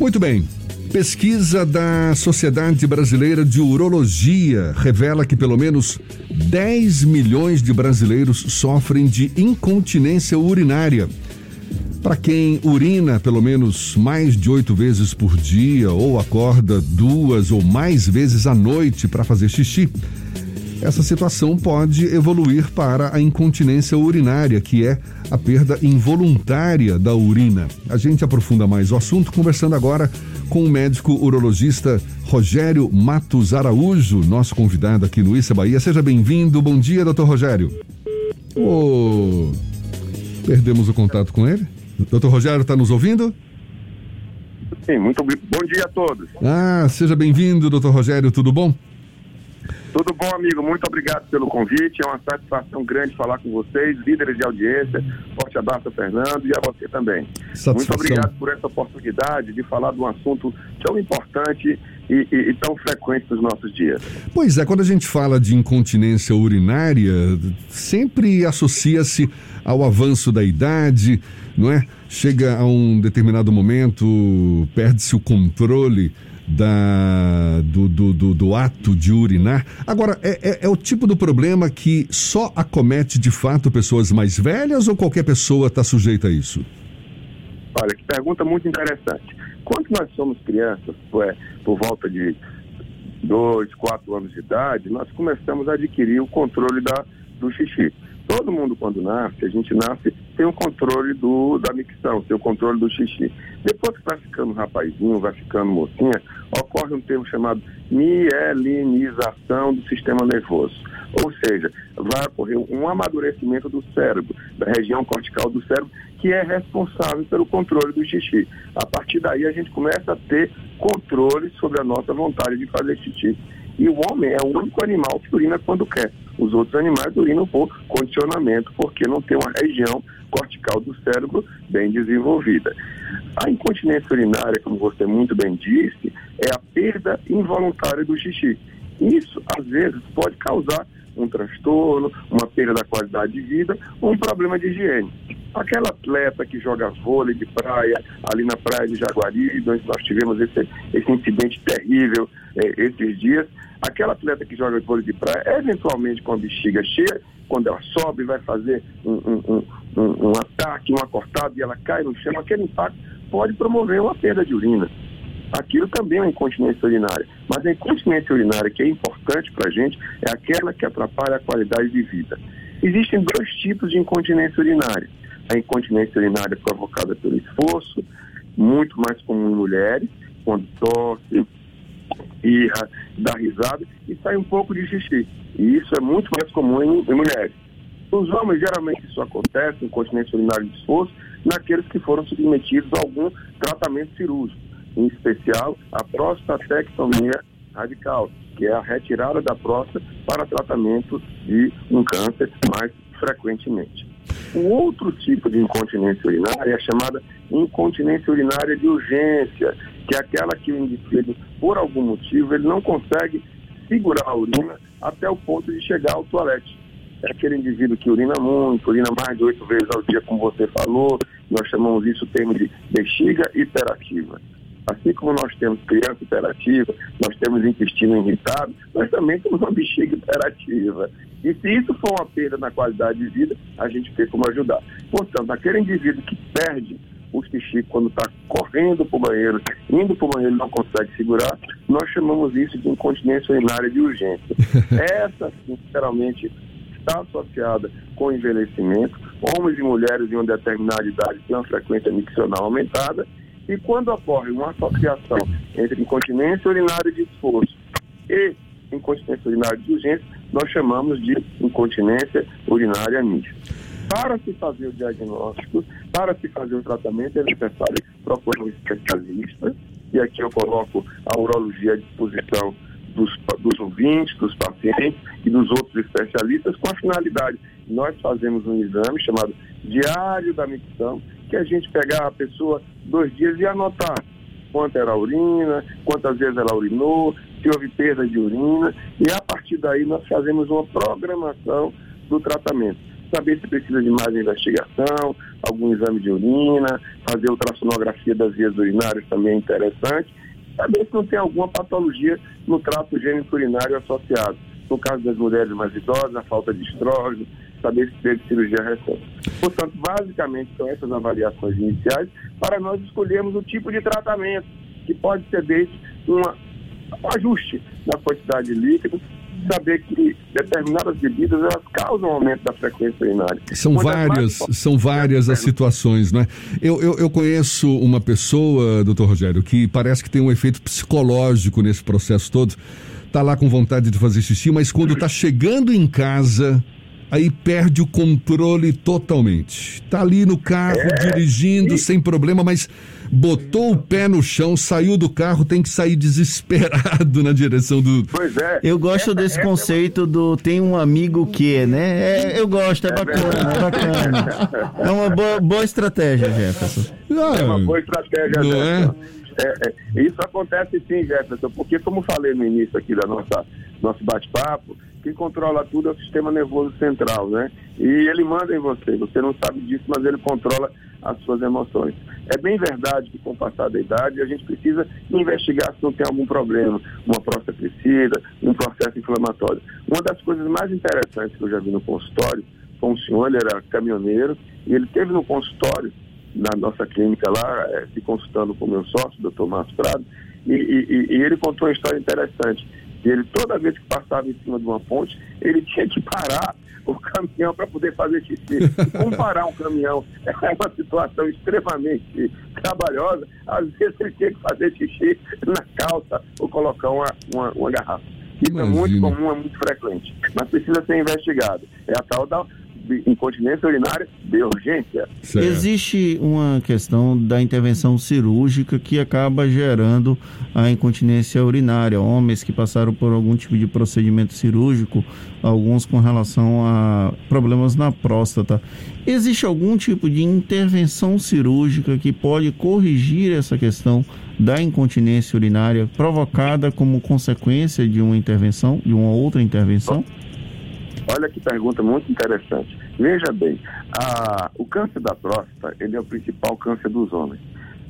Muito bem. Pesquisa da Sociedade Brasileira de Urologia revela que pelo menos 10 milhões de brasileiros sofrem de incontinência urinária. Para quem urina pelo menos mais de oito vezes por dia ou acorda duas ou mais vezes à noite para fazer xixi, essa situação pode evoluir para a incontinência urinária, que é a perda involuntária da urina. A gente aprofunda mais o assunto conversando agora com o médico urologista Rogério Matos Araújo, nosso convidado aqui no Issa Bahia. Seja bem-vindo. Bom dia, doutor Rogério. Oh, perdemos o contato com ele? Doutor Rogério, está nos ouvindo? Sim, muito bom dia a todos. Ah, seja bem-vindo, doutor Rogério, tudo bom? Tudo bom, amigo? Muito obrigado pelo convite. É uma satisfação grande falar com vocês, líderes de audiência. Forte abraço, Fernando, e a você também. Satisfação. Muito obrigado por essa oportunidade de falar de um assunto tão importante e, e, e, tão frequente nos nossos dias. Pois é, quando a gente fala de incontinência urinária, sempre associa-se ao avanço da idade, não é? Chega a um determinado momento, perde-se o controle da, do, do, do, do, ato de urinar. Agora, é, é, é, o tipo do problema que só acomete de fato pessoas mais velhas ou qualquer pessoa está sujeita a isso? Olha, que pergunta muito interessante. Quando nós somos crianças, é, por volta de dois, quatro anos de idade, nós começamos a adquirir o controle da, do xixi. Todo mundo, quando nasce, a gente nasce, tem o controle do, da micção, tem o controle do xixi. Depois que vai ficando rapazinho, vai ficando mocinha, ocorre um termo chamado mielinização do sistema nervoso. Ou seja, vai ocorrer um amadurecimento do cérebro, da região cortical do cérebro, que é responsável pelo controle do xixi. A partir daí, a gente começa a ter controle sobre a nossa vontade de fazer xixi. E o homem é o único animal que urina quando quer. Os outros animais urinam por condicionamento, porque não tem uma região cortical do cérebro bem desenvolvida. A incontinência urinária, como você muito bem disse, é a perda involuntária do xixi. Isso, às vezes, pode causar um transtorno, uma perda da qualidade de vida um problema de higiene. Aquela atleta que joga vôlei de praia, ali na praia de Jaguari, onde nós tivemos esse, esse incidente terrível é, esses dias, aquela atleta que joga vôlei de praia, eventualmente com a bexiga cheia, quando ela sobe, vai fazer um, um, um, um ataque, uma cortada e ela cai no chão, aquele impacto pode promover uma perda de urina aquilo também é uma incontinência urinária. Mas a incontinência urinária que é importante para a gente é aquela que atrapalha a qualidade de vida. Existem dois tipos de incontinência urinária. A incontinência urinária provocada pelo esforço, muito mais comum em mulheres, quando tosse, irra, dá risada e sai um pouco de xixi. E isso é muito mais comum em, em mulheres. Nos homens, geralmente isso acontece, incontinência urinária de esforço, naqueles que foram submetidos a algum tratamento cirúrgico em especial a prostatectomia radical, que é a retirada da próstata para tratamento de um câncer mais frequentemente. O outro tipo de incontinência urinária é chamada incontinência urinária de urgência, que é aquela que o indivíduo, por algum motivo, ele não consegue segurar a urina até o ponto de chegar ao toalete. É aquele indivíduo que urina muito, urina mais de oito vezes ao dia, como você falou, nós chamamos isso o termo de bexiga hiperativa. Assim como nós temos criança hiperativa, nós temos intestino irritado, nós também temos uma bexiga hiperativa. E se isso for uma perda na qualidade de vida, a gente tem como ajudar. Portanto, aquele indivíduo que perde o xixi quando está correndo para o banheiro, indo para o banheiro e não consegue segurar, nós chamamos isso de incontinência urinária de urgência. Essa, sinceramente, está associada com envelhecimento. Homens e mulheres em uma determinada idade têm uma frequência miccional aumentada e quando ocorre uma associação entre incontinência urinária de esforço e incontinência urinária de urgência, nós chamamos de incontinência urinária mista. Para se fazer o diagnóstico, para se fazer o tratamento, é necessário procurar um especialista, e aqui eu coloco a urologia à disposição dos, dos ouvintes, dos pacientes e dos outros especialistas, com a finalidade, nós fazemos um exame chamado diário da micção, que a gente pegar a pessoa dois dias e anotar quanto era a urina, quantas vezes ela urinou, se houve perda de urina, e a partir daí nós fazemos uma programação do tratamento. saber se precisa de mais investigação, algum exame de urina, fazer ultrassonografia das vias urinárias também é interessante, saber se não tem alguma patologia no trato gênico urinário associado. No caso das mulheres mais idosas, a falta de estrógeno, saber se teve cirurgia recente. Portanto, basicamente são essas avaliações iniciais para nós escolhermos o tipo de tratamento, que pode ser desde uma, um ajuste na quantidade de líquidos, saber que determinadas bebidas elas causam aumento da frequência urinária. São Quando várias, mais... são várias as situações, não é? Eu, eu, eu conheço uma pessoa, doutor Rogério, que parece que tem um efeito psicológico nesse processo todo. Tá lá com vontade de fazer xixi, mas quando tá chegando em casa, aí perde o controle totalmente. Tá ali no carro, é, dirigindo e... sem problema, mas botou o pé no chão, saiu do carro, tem que sair desesperado na direção do. Pois é. Eu gosto essa, desse essa conceito é uma... do tem um amigo que, né? É, eu gosto, é, é bacana, é bacana. É uma boa, boa estratégia, Jefferson. é uma boa estratégia, não é? É, é, isso acontece sim, Jefferson, porque como falei no início aqui da nossa nosso bate-papo, quem controla tudo é o sistema nervoso central, né? E ele manda em você, você não sabe disso, mas ele controla as suas emoções. É bem verdade que com o passar da idade a gente precisa investigar se não tem algum problema, uma próstata crescida, um processo inflamatório. Uma das coisas mais interessantes que eu já vi no consultório foi um senhor, ele era caminhoneiro, e ele teve no consultório, na nossa clínica lá, é, se consultando com o meu sócio, doutor Márcio Prado, e, e, e ele contou uma história interessante. Ele, toda vez que passava em cima de uma ponte, ele tinha que parar o caminhão para poder fazer xixi. Comparar um caminhão é uma situação extremamente trabalhosa. Às vezes ele tinha que fazer xixi na calça ou colocar uma, uma, uma garrafa. Isso Imagina. é muito comum, é muito frequente. Mas precisa ser investigado. É a tal da incontinência urinária de urgência. Certo. Existe uma questão da intervenção cirúrgica que acaba gerando a incontinência urinária. Homens que passaram por algum tipo de procedimento cirúrgico, alguns com relação a problemas na próstata. Existe algum tipo de intervenção cirúrgica que pode corrigir essa questão da incontinência urinária provocada como consequência de uma intervenção, de uma outra intervenção? Olha que pergunta muito interessante. Veja bem, a, o câncer da próstata ele é o principal câncer dos homens.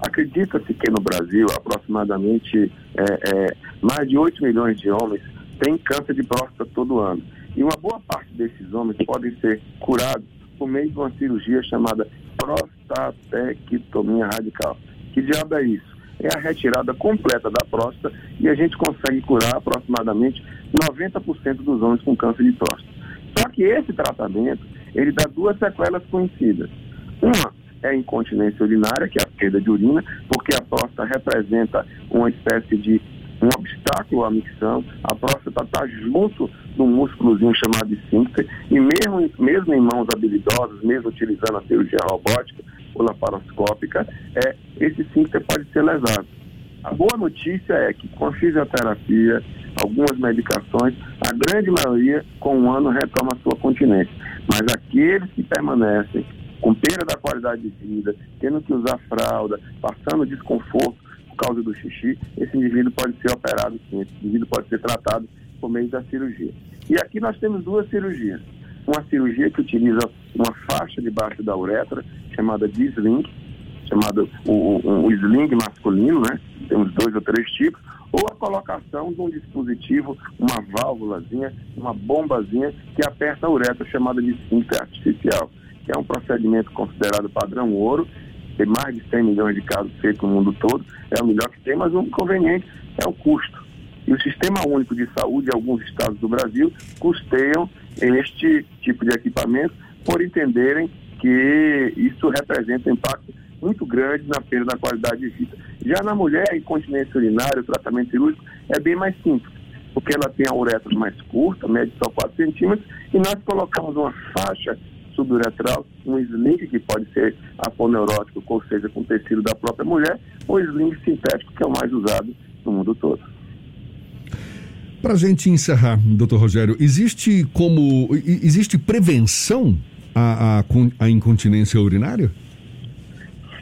Acredita-se que no Brasil, aproximadamente é, é, mais de 8 milhões de homens têm câncer de próstata todo ano. E uma boa parte desses homens podem ser curados por meio de uma cirurgia chamada prostatectomia radical. Que diabo é isso? É a retirada completa da próstata e a gente consegue curar aproximadamente 90% dos homens com câncer de próstata. Só que esse tratamento, ele dá duas sequelas conhecidas. Uma é a incontinência urinária, que é a perda de urina, porque a próstata representa uma espécie de um obstáculo à micção. A próstata está junto um músculozinho chamado esfíncter, e mesmo, mesmo em mãos habilidosas, mesmo utilizando a cirurgia robótica ou laparoscópica, é, esse esfíncter pode ser lesado. A boa notícia é que com a fisioterapia, algumas medicações, a grande maioria com um ano retoma a sua continência. Mas aqueles que permanecem com perda da qualidade de vida, tendo que usar fralda, passando desconforto por causa do xixi, esse indivíduo pode ser operado sim, esse indivíduo pode ser tratado por meio da cirurgia. E aqui nós temos duas cirurgias. Uma cirurgia que utiliza uma faixa debaixo da uretra, chamada de sling, chamado o, o, o sling masculino, né? Temos dois ou três tipos ou a colocação de um dispositivo, uma válvulazinha, uma bombazinha que aperta a uretra, chamada de esfíncter artificial, que é um procedimento considerado padrão ouro, tem mais de 100 milhões de casos feitos no mundo todo, é o melhor que tem, mas o inconveniente é o custo. E o Sistema Único de Saúde, alguns estados do Brasil, custeiam este tipo de equipamento por entenderem que isso representa impacto muito grande na perda da qualidade de vida. Já na mulher, a incontinência urinária, o tratamento cirúrgico é bem mais simples, porque ela tem a uretra mais curta, mede só 4 centímetros, e nós colocamos uma faixa suburetral, um sling que pode ser aponeurótico, ou seja, com tecido da própria mulher, ou sling sintético, que é o mais usado no mundo todo. Para a gente encerrar, doutor Rogério, existe como existe prevenção à, à, à incontinência urinária?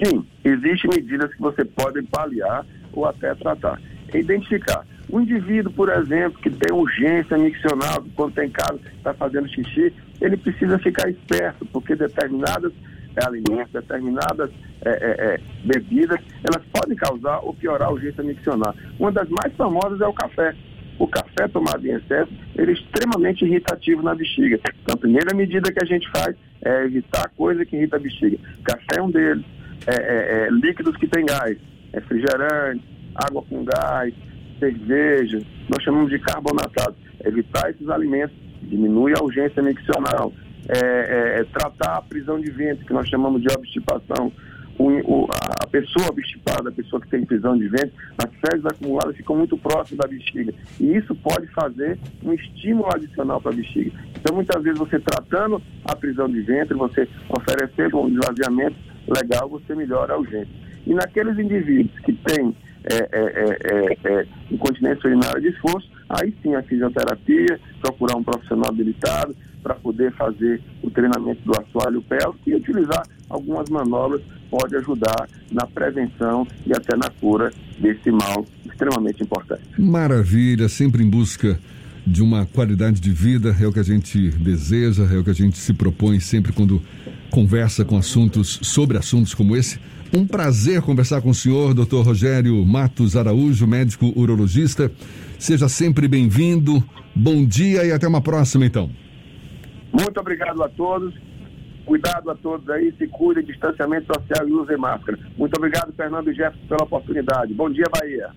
Sim, existem medidas que você pode paliar ou até tratar. É identificar. Um indivíduo, por exemplo, que tem urgência miccional, quando tem casa, está fazendo xixi, ele precisa ficar esperto, porque determinadas alimentos, determinadas é, é, é, bebidas, elas podem causar ou piorar a urgência miccional. Uma das mais famosas é o café. O café tomado em excesso, ele é extremamente irritativo na bexiga. Então, a primeira medida que a gente faz é evitar coisa que irrita a bexiga. Café é um deles, é, líquidos que têm gás, refrigerante, água com gás, cerveja, nós chamamos de carbonatado. Evitar esses alimentos diminui a urgência miccional. É, é, é, tratar a prisão de ventre, que nós chamamos de obstipação. O, o, a pessoa obstipada, a pessoa que tem prisão de ventre, as fezes acumuladas ficam muito próximas da bexiga. E isso pode fazer um estímulo adicional para a bexiga. Então, muitas vezes, você tratando a prisão de ventre, você oferecendo um esvaziamento legal, você melhora a urgência. E naqueles indivíduos que têm é, é, é, é, incontinência urinária de esforço, aí sim a fisioterapia, procurar um profissional habilitado para poder fazer o treinamento do assoalho pélvico e utilizar algumas manobras pode ajudar na prevenção e até na cura desse mal extremamente importante. Maravilha, sempre em busca de uma qualidade de vida, é o que a gente deseja, é o que a gente se propõe sempre quando conversa com assuntos sobre assuntos como esse. Um prazer conversar com o senhor, Dr. Rogério Matos Araújo, médico urologista. Seja sempre bem-vindo. Bom dia e até uma próxima, então. Muito obrigado a todos. Cuidado a todos aí, se cuidem, distanciamento social e use máscara. Muito obrigado, Fernando e Jefferson, pela oportunidade. Bom dia, Bahia.